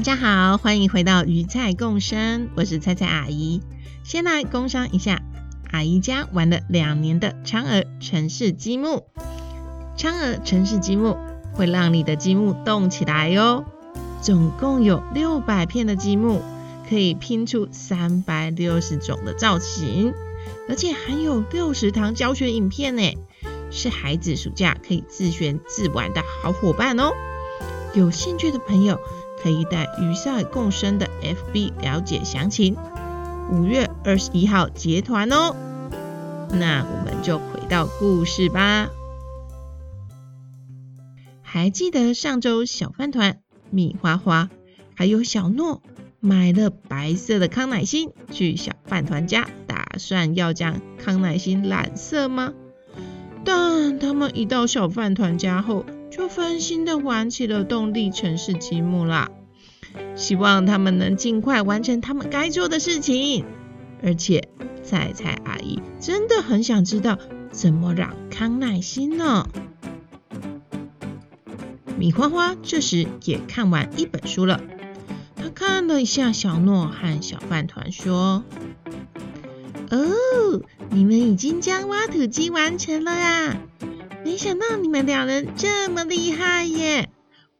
大家好，欢迎回到鱼菜共生，我是菜菜阿姨。先来工商一下，阿姨家玩了两年的嫦娥城市积木。嫦娥城市积木会让你的积木动起来哟。总共有六百片的积木，可以拼出三百六十种的造型，而且还有六十堂教学影片呢，是孩子暑假可以自学自玩的好伙伴哦。有兴趣的朋友，可以在与赛共生的 FB 了解详情。五月二十一号结团哦。那我们就回到故事吧。还记得上周小饭团米花花还有小诺买了白色的康乃馨去小饭团家，打算要将康乃馨染色吗？但他们一到小饭团家后，就分心的玩起了动力城市积木啦。希望他们能尽快完成他们该做的事情。而且菜菜阿姨真的很想知道怎么让康乃馨呢？米花花这时也看完一本书了，她看了一下小诺和小饭团，说：“哦，你们已经将挖土机完成了啊！”没想到你们两人这么厉害耶！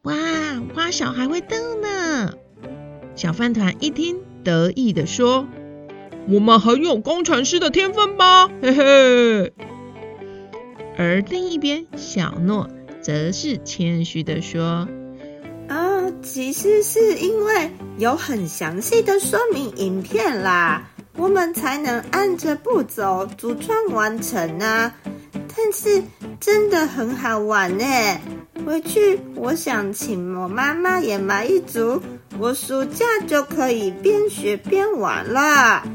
哇，花勺还会动呢！小饭团一听，得意地说：“我们很有工程师的天分吧？嘿嘿。”而另一边，小诺则是谦虚地说：“啊、其实是因为有很详细的说明影片啦，我们才能按着步骤组装完成啊。但是。”真的很好玩呢！回去我想请我妈妈也买一组，我暑假就可以边学边玩了。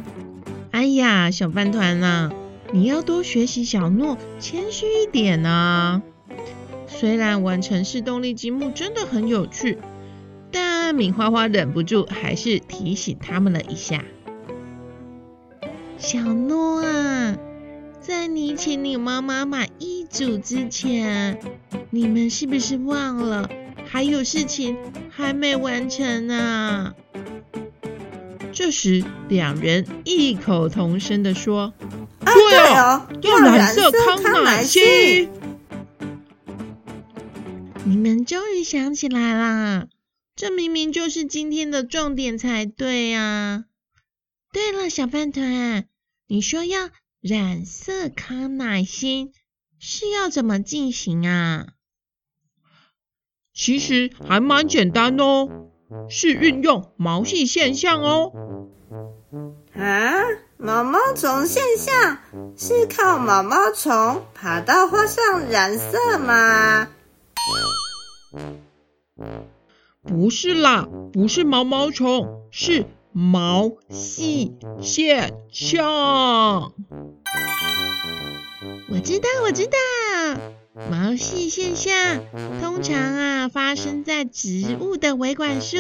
哎呀，小饭团啊，你要多学习小诺，谦虚一点啊。虽然玩城市动力积木真的很有趣，但米花花忍不住还是提醒他们了一下。小诺啊。在你请你妈妈买一组之前，你们是不是忘了还有事情还没完成啊？这时，两人异口同声地说：“啊对哦，要染色康乃馨。”你们终于想起来啦，这明明就是今天的重点才对啊！对了，小饭团，你说要。染色康乃馨是要怎么进行啊？其实还蛮简单哦，是运用毛细现象哦。啊，毛毛虫现象是靠毛毛虫爬到花上染色吗？不是啦，不是毛毛虫，是。毛细现象，我知道，我知道，毛细现象通常啊发生在植物的维管束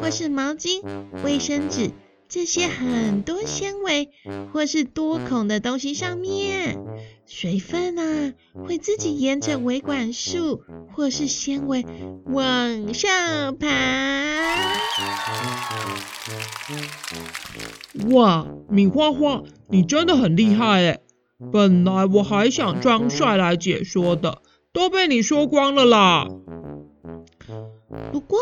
或是毛巾、卫生纸这些很多纤维或是多孔的东西上面。水分啊，会自己沿着维管束或是纤维往上爬。哇，米花花，你真的很厉害哎！本来我还想装帅来解说的，都被你说光了啦。不过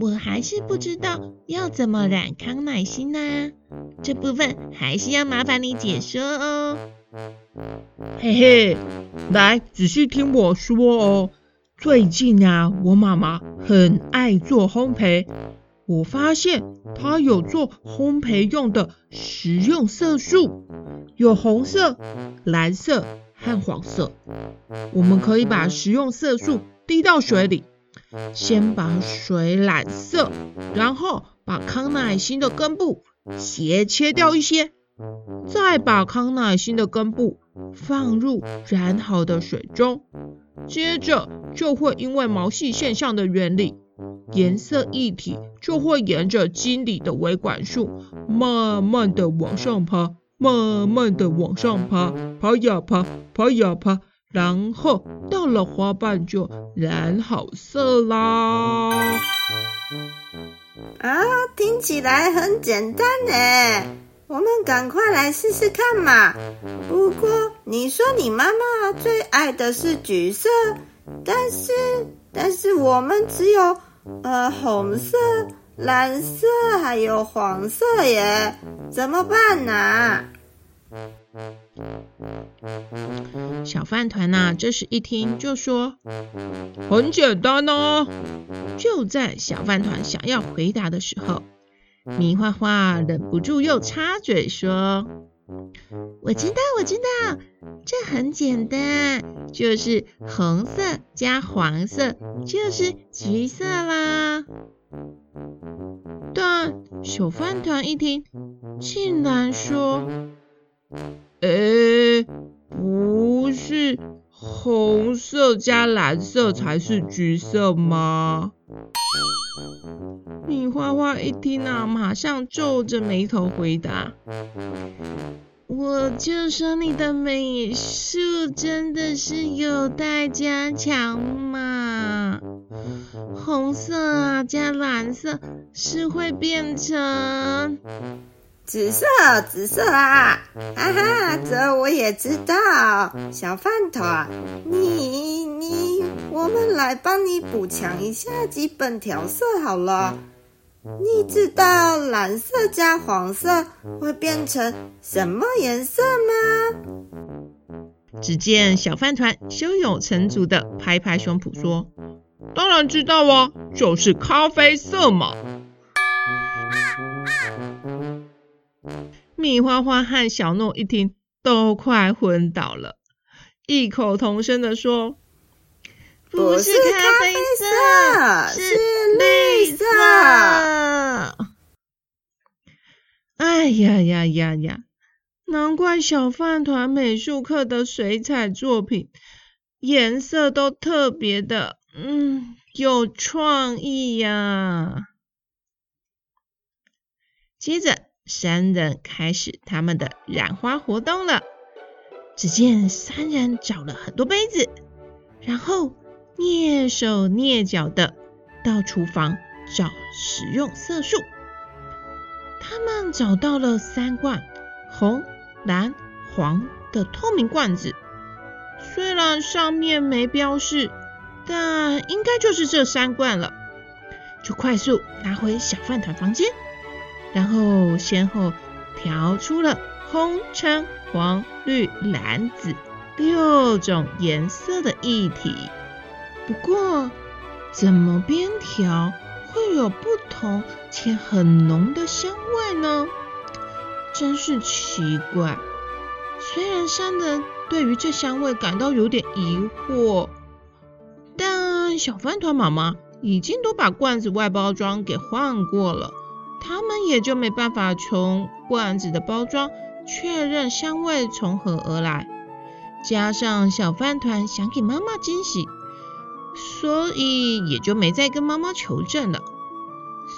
我还是不知道要怎么染康乃馨呢，这部分还是要麻烦你解说哦。嘿嘿，来仔细听我说哦。最近啊，我妈妈很爱做烘焙，我发现她有做烘焙用的食用色素，有红色、蓝色和黄色。我们可以把食用色素滴到水里，先把水染色，然后把康乃馨的根部斜切掉一些，再把康乃馨的根部放入染好的水中，接着就会因为毛细现象的原理，颜色液体就会沿着茎里的维管束，慢慢的往上爬，慢慢的往上爬，爬呀爬，爬呀爬，然后到了花瓣就染好色啦。啊，听起来很简单呢，我们赶快来试试看嘛。不过你说你妈妈最爱的是橘色，但是但是我们只有。呃，红色、蓝色还有黄色耶，怎么办呢、小饭团呐，这时一听就说：“很简单哦。”就在小饭团想要回答的时候，米花花忍不住又插嘴说。我知道，我知道，这很简单，就是红色加黄色就是橘色啦。但小饭团一听，竟然说：“诶，不是红色加蓝色才是橘色吗？”米花花一听啊，马上皱着眉头回答。我就说你的美术真的是有待加强嘛！红色啊加蓝色是会变成紫色，紫色啊！哈哈，这我也知道。小饭团，你你，我们来帮你补强一下基本调色好了。你知道蓝色加黄色会变成什么颜色吗？只见小饭团胸有成竹的拍拍胸脯说：“当然知道啊，就是咖啡色嘛。”米花花和小诺一听都快昏倒了，异口同声的说。不是咖啡色，是绿色。哎呀呀呀呀！难怪小饭团美术课的水彩作品颜色都特别的，嗯，有创意呀。接着，三人开始他们的染花活动了。只见三人找了很多杯子，然后。蹑手蹑脚的到厨房找食用色素，他们找到了三罐红、蓝、黄的透明罐子，虽然上面没标示，但应该就是这三罐了。就快速拿回小饭团房间，然后先后调出了红、橙、黄、绿、蓝、紫六种颜色的液体。不过，怎么边调会有不同且很浓的香味呢？真是奇怪。虽然三人对于这香味感到有点疑惑，小饭团妈妈已经都把罐子外包装给换过了，他们也就没办法从罐子的包装确认香味从何而来。加上小饭团想给妈妈惊喜。所以也就没再跟妈妈求证了。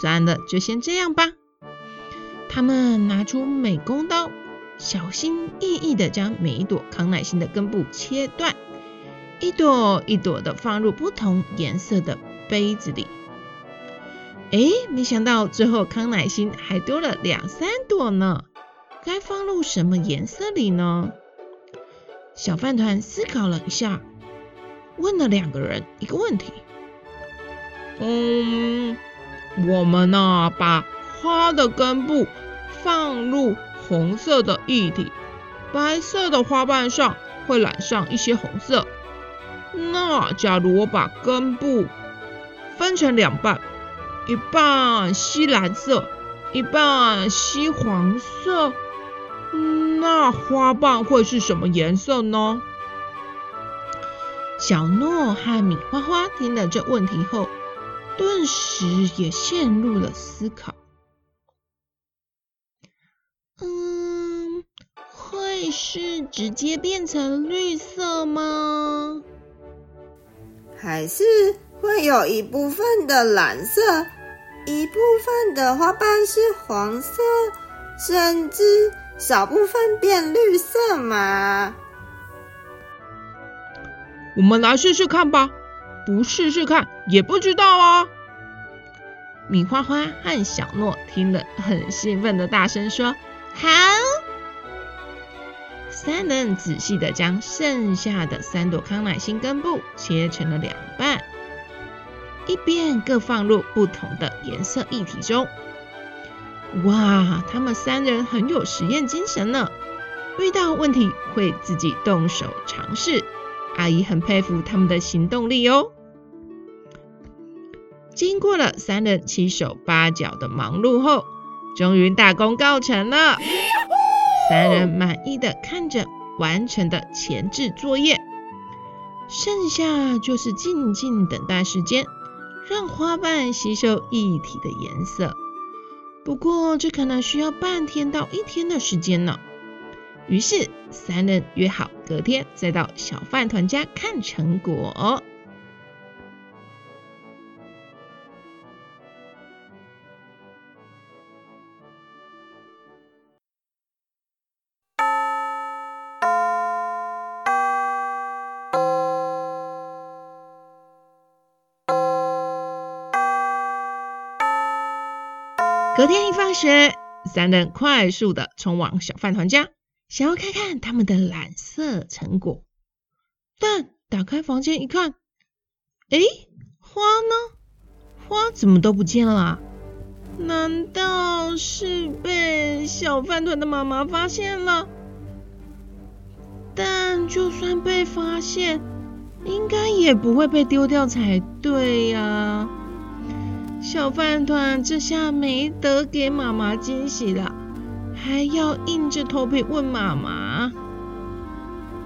算了，就先这样吧。他们拿出美工刀，小心翼翼地将每一朵康乃馨的根部切断，一朵一朵的放入不同颜色的杯子里。诶，没想到最后康乃馨还多了两三朵呢。该放入什么颜色里呢？小饭团思考了一下。问了两个人一个问题，嗯，我们呢，把花的根部放入红色的液体，白色的花瓣上会染上一些红色。那假如我把根部分成两半，一半吸蓝色，一半吸黄色，那花瓣会是什么颜色呢？小诺和米花花听了这问题后，顿时也陷入了思考。嗯，会是直接变成绿色吗？还是会有一部分的蓝色，一部分的花瓣是黄色，甚至少部分变绿色嘛？我们来试试看吧，不试试看也不知道啊。米花花和小诺听了，很兴奋的大声说：“好！”三人仔细的将剩下的三朵康乃馨根部切成了两半，一边各放入不同的颜色液体中。哇，他们三人很有实验精神呢，遇到问题会自己动手尝试。阿姨很佩服他们的行动力哦。经过了三人七手八脚的忙碌后，终于大功告成了。三人满意的看着完成的前置作业，剩下就是静静等待时间，让花瓣吸收液体的颜色。不过这可能需要半天到一天的时间呢。于是三人约好隔天再到小饭团家看成果。隔天一放学，三人快速的冲往小饭团家，想要看看他们的染色成果。但打开房间一看，诶，花呢？花怎么都不见了？难道是被小饭团的妈妈发现了？但就算被发现，应该也不会被丢掉才对呀。小饭团这下没得给妈妈惊喜了，还要硬着头皮问妈妈：“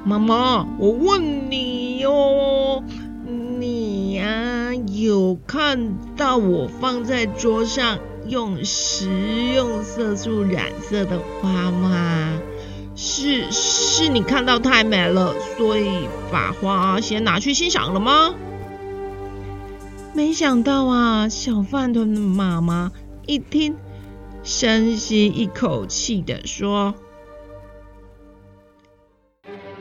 妈妈，我问你哟，你呀有看到我放在桌上用食用色素染色的花吗？是是你看到太美了，所以把花先拿去欣赏了吗？”没想到啊，小饭团的妈妈一听，深吸一口气的说：“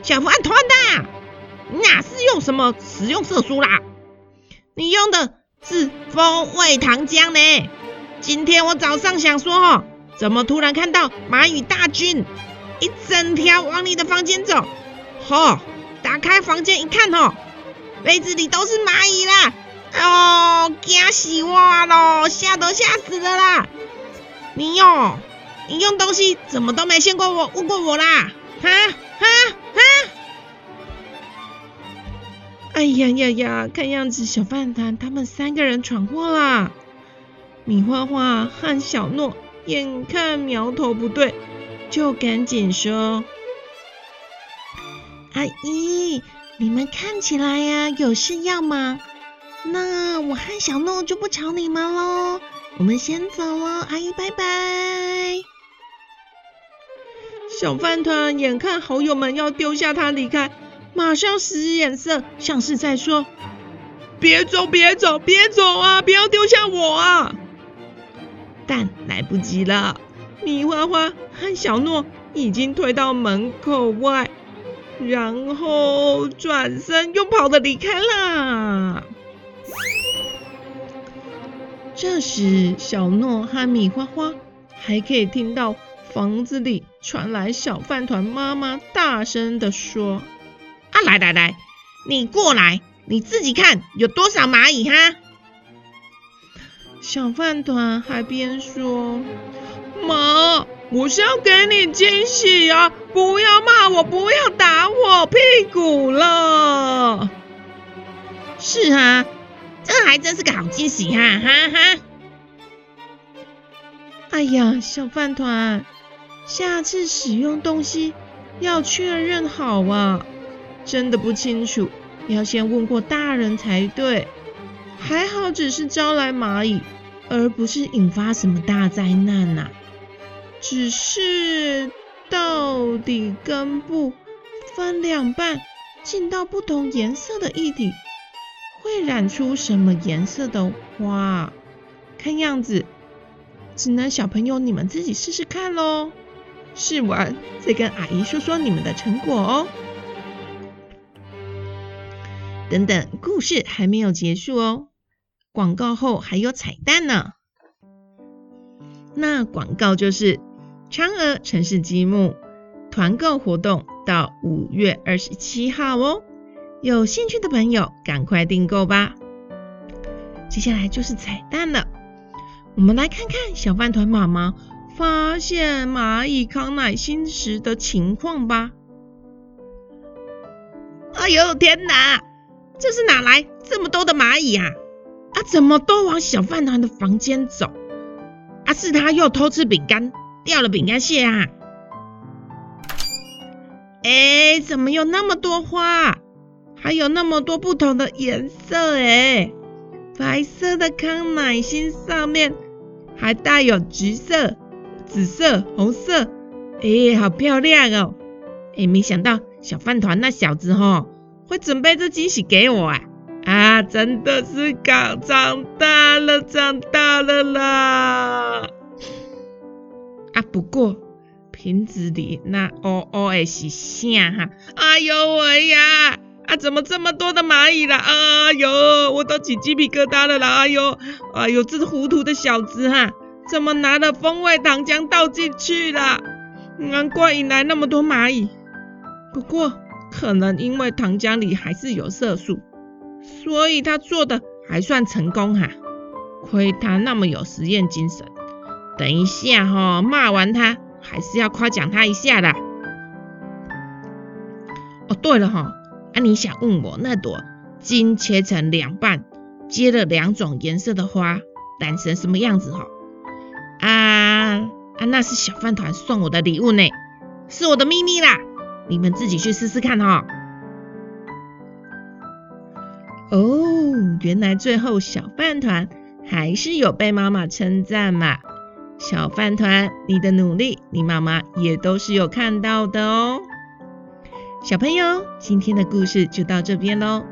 小饭团的，哪是用什么食用色素啦？你用的是风味糖浆呢？今天我早上想说，哦，怎么突然看到蚂蚁大军一整条往你的房间走？哦，打开房间一看，哦，杯子里都是蚂蚁啦！”哦，惊死我了，吓都吓死了啦！你哟，你用东西怎么都没先过我问过我啦？哈哈哈！哎呀呀呀，看样子小饭团他们三个人闯祸啦！米花花和小诺眼看苗头不对，就赶紧说：“阿姨，你们看起来呀，有事要吗？”那我和小诺就不吵你们喽，我们先走了，阿姨拜拜。小饭团眼看好友们要丢下他离开，马上使眼色，像是在说：“别走，别走，别走啊！不要丢下我啊！”但来不及了，米花花和小诺已经退到门口外，然后转身又跑的离开了。这时，小诺和米花花还可以听到房子里传来小饭团妈妈大声地说：“啊，来来来，你过来，你自己看有多少蚂蚁哈！”小饭团还边说：“妈，我是要给你惊喜啊，不要骂我，不要打我屁股了。”是啊。这还真是个好惊喜哈哈哈！哎呀，小饭团，下次使用东西要确认好啊！真的不清楚，要先问过大人才对。还好只是招来蚂蚁，而不是引发什么大灾难呐、啊。只是到底根部分两半，进到不同颜色的液体，会染出什么颜色的花？看样子，只能小朋友你们自己试试看喽。试完再跟阿姨说说你们的成果哦。等等，故事还没有结束哦，广告后还有彩蛋呢。那广告就是嫦娥城市积木团购活动到五月二十七号哦，有兴趣的朋友赶快订购吧。接下来就是彩蛋了，我们来看看小饭团妈妈发现蚂蚁康乃馨时的情况吧。哎呦天哪，这是哪来这么多的蚂蚁啊？啊，怎么都往小饭团的房间走？啊，是他又偷吃饼干，掉了饼干屑啊！哎，怎么有那么多花？还有那么多不同的颜色哎！白色的康乃馨上面还带有橘色。紫色、红色，哎，好漂亮哦！哎，没想到小饭团那小子齁，会准备这惊喜给我啊！啊，真的是搞长大了，长大了啦！啊，不过瓶子里那哦哦的是啥哈？哎呦喂呀！啊，怎么这么多的蚂蚁啦？啊哟，我都起鸡皮疙瘩了啦！哎呦，哎呦，这是糊涂的小子哈！怎么拿了风味糖浆倒进去了？难怪引来那么多蚂蚁。不过，可能因为糖浆里还是有色素，所以他做的还算成功哈。亏他那么有实验精神。等一下哈，骂完他还是要夸奖他一下的。哦，对了哈，啊，你想问我那朵金切成两半，接了两种颜色的花，染成什么样子哈？啊啊！那是小饭团送我的礼物呢，是我的秘密啦，你们自己去试试看哈。哦，原来最后小饭团还是有被妈妈称赞嘛。小饭团，你的努力，你妈妈也都是有看到的哦。小朋友，今天的故事就到这边喽。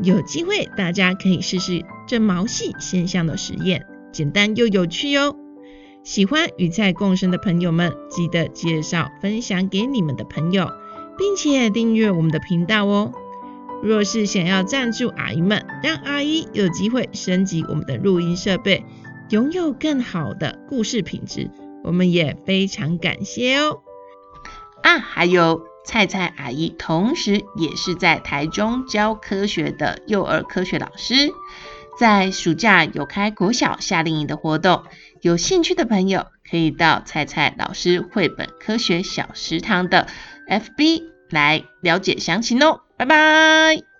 有机会大家可以试试这毛细现象的实验，简单又有趣哦。喜欢与菜共生的朋友们，记得介绍分享给你们的朋友，并且订阅我们的频道哦。若是想要赞助阿姨们，让阿姨有机会升级我们的录音设备，拥有更好的故事品质，我们也非常感谢哦。啊，还有菜菜阿姨，同时也是在台中教科学的幼儿科学老师。在暑假有开国小夏令营的活动，有兴趣的朋友可以到菜菜老师绘本科学小食堂的 FB 来了解详情哦。拜拜。